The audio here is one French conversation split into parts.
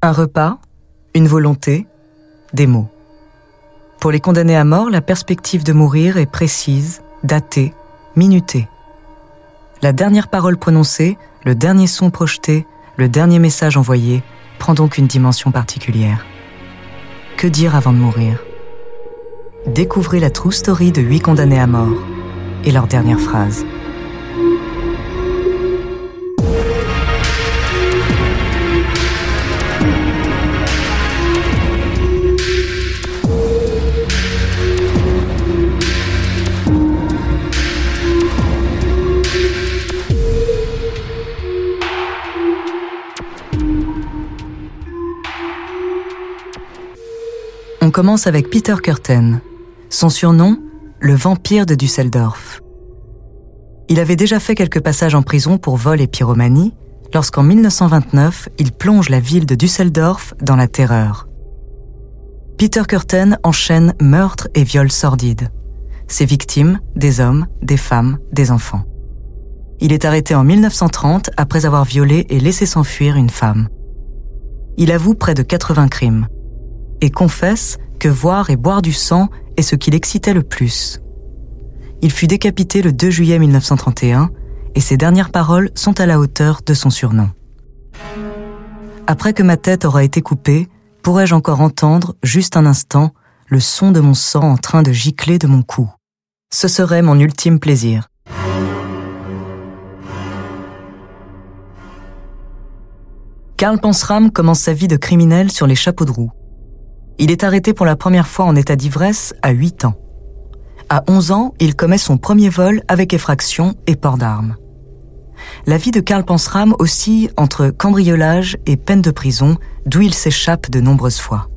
Un repas, une volonté, des mots. Pour les condamnés à mort, la perspective de mourir est précise, datée, minutée. La dernière parole prononcée, le dernier son projeté, le dernier message envoyé prend donc une dimension particulière. Que dire avant de mourir? Découvrez la true story de huit condamnés à mort et leur dernière phrase. On commence avec Peter Curten. Son surnom, le vampire de Düsseldorf. Il avait déjà fait quelques passages en prison pour vol et pyromanie, lorsqu'en 1929, il plonge la ville de Düsseldorf dans la terreur. Peter Curten enchaîne meurtres et viols sordides. Ses victimes, des hommes, des femmes, des enfants. Il est arrêté en 1930 après avoir violé et laissé s'enfuir une femme. Il avoue près de 80 crimes et confesse que voir et boire du sang est ce qui l'excitait le plus. Il fut décapité le 2 juillet 1931 et ses dernières paroles sont à la hauteur de son surnom. Après que ma tête aura été coupée, pourrais-je encore entendre, juste un instant, le son de mon sang en train de gicler de mon cou. Ce serait mon ultime plaisir. Karl Pansram commence sa vie de criminel sur les chapeaux de roue. Il est arrêté pour la première fois en état d'ivresse à 8 ans. À 11 ans, il commet son premier vol avec effraction et port d'armes. La vie de Karl Pansram oscille entre cambriolage et peine de prison, d'où il s'échappe de nombreuses fois.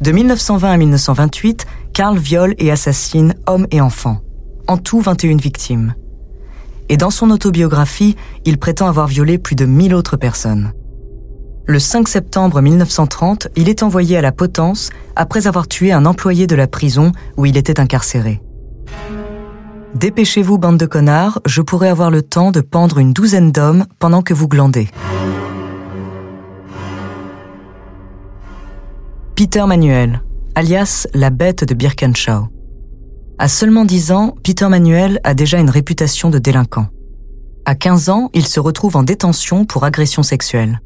De 1920 à 1928, Karl viole et assassine hommes et enfants, en tout 21 victimes. Et dans son autobiographie, il prétend avoir violé plus de 1000 autres personnes. Le 5 septembre 1930, il est envoyé à la potence après avoir tué un employé de la prison où il était incarcéré. Dépêchez-vous, bande de connards, je pourrais avoir le temps de pendre une douzaine d'hommes pendant que vous glandez. Peter Manuel, alias la bête de Birkenschau. À seulement 10 ans, Peter Manuel a déjà une réputation de délinquant. À 15 ans, il se retrouve en détention pour agression sexuelle.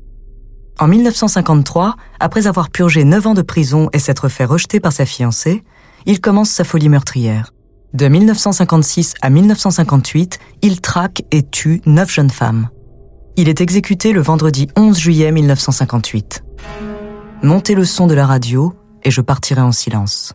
En 1953, après avoir purgé 9 ans de prison et s'être fait rejeter par sa fiancée, il commence sa folie meurtrière. De 1956 à 1958, il traque et tue 9 jeunes femmes. Il est exécuté le vendredi 11 juillet 1958. Montez le son de la radio et je partirai en silence.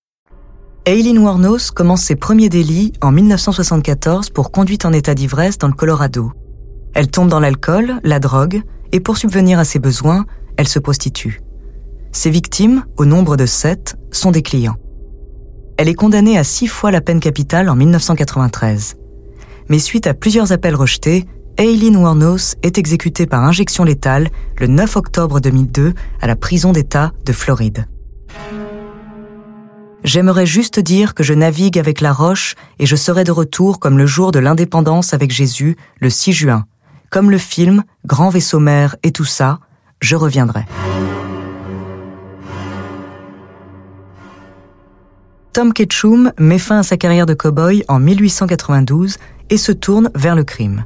Aileen Wuornos commence ses premiers délits en 1974 pour conduite en état d'ivresse dans le Colorado. Elle tombe dans l'alcool, la drogue, et pour subvenir à ses besoins, elle se prostitue. Ses victimes, au nombre de sept, sont des clients. elle est condamnée à six fois la peine capitale en 1993. Mais suite à plusieurs appels rejetés, Aileen Wuornos est exécutée par injection létale le 9 octobre 2002 à la prison d'État de Floride. J'aimerais juste dire que je navigue avec la roche et je serai de retour comme le jour de l'indépendance avec Jésus, le 6 juin. Comme le film, Grand vaisseau mère et tout ça, je reviendrai. Tom Ketchum met fin à sa carrière de cow-boy en 1892 et se tourne vers le crime.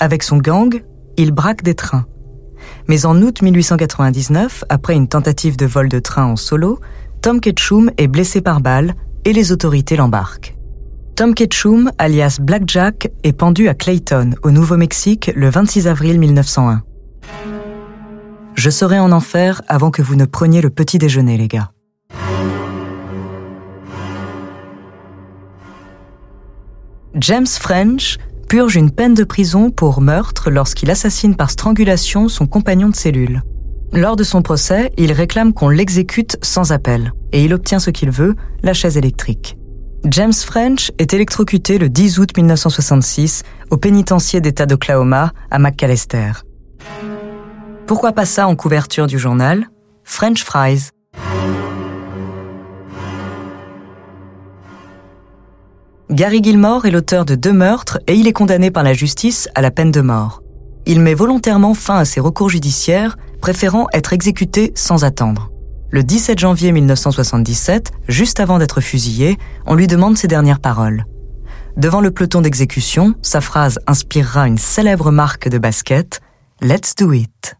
Avec son gang, il braque des trains. Mais en août 1899, après une tentative de vol de train en solo, Tom Ketchum est blessé par balle et les autorités l'embarquent. Tom Ketchum, alias Blackjack, est pendu à Clayton, au Nouveau-Mexique, le 26 avril 1901. Je serai en enfer avant que vous ne preniez le petit déjeuner, les gars. James French purge une peine de prison pour meurtre lorsqu'il assassine par strangulation son compagnon de cellule. Lors de son procès, il réclame qu'on l'exécute sans appel, et il obtient ce qu'il veut, la chaise électrique. James French est électrocuté le 10 août 1966 au pénitencier d'État d'Oklahoma à McAllister. Pourquoi pas ça en couverture du journal? French fries. Gary Gilmore est l'auteur de deux meurtres et il est condamné par la justice à la peine de mort. Il met volontairement fin à ses recours judiciaires, préférant être exécuté sans attendre. Le 17 janvier 1977, juste avant d'être fusillé, on lui demande ses dernières paroles. Devant le peloton d'exécution, sa phrase inspirera une célèbre marque de basket Let's do it.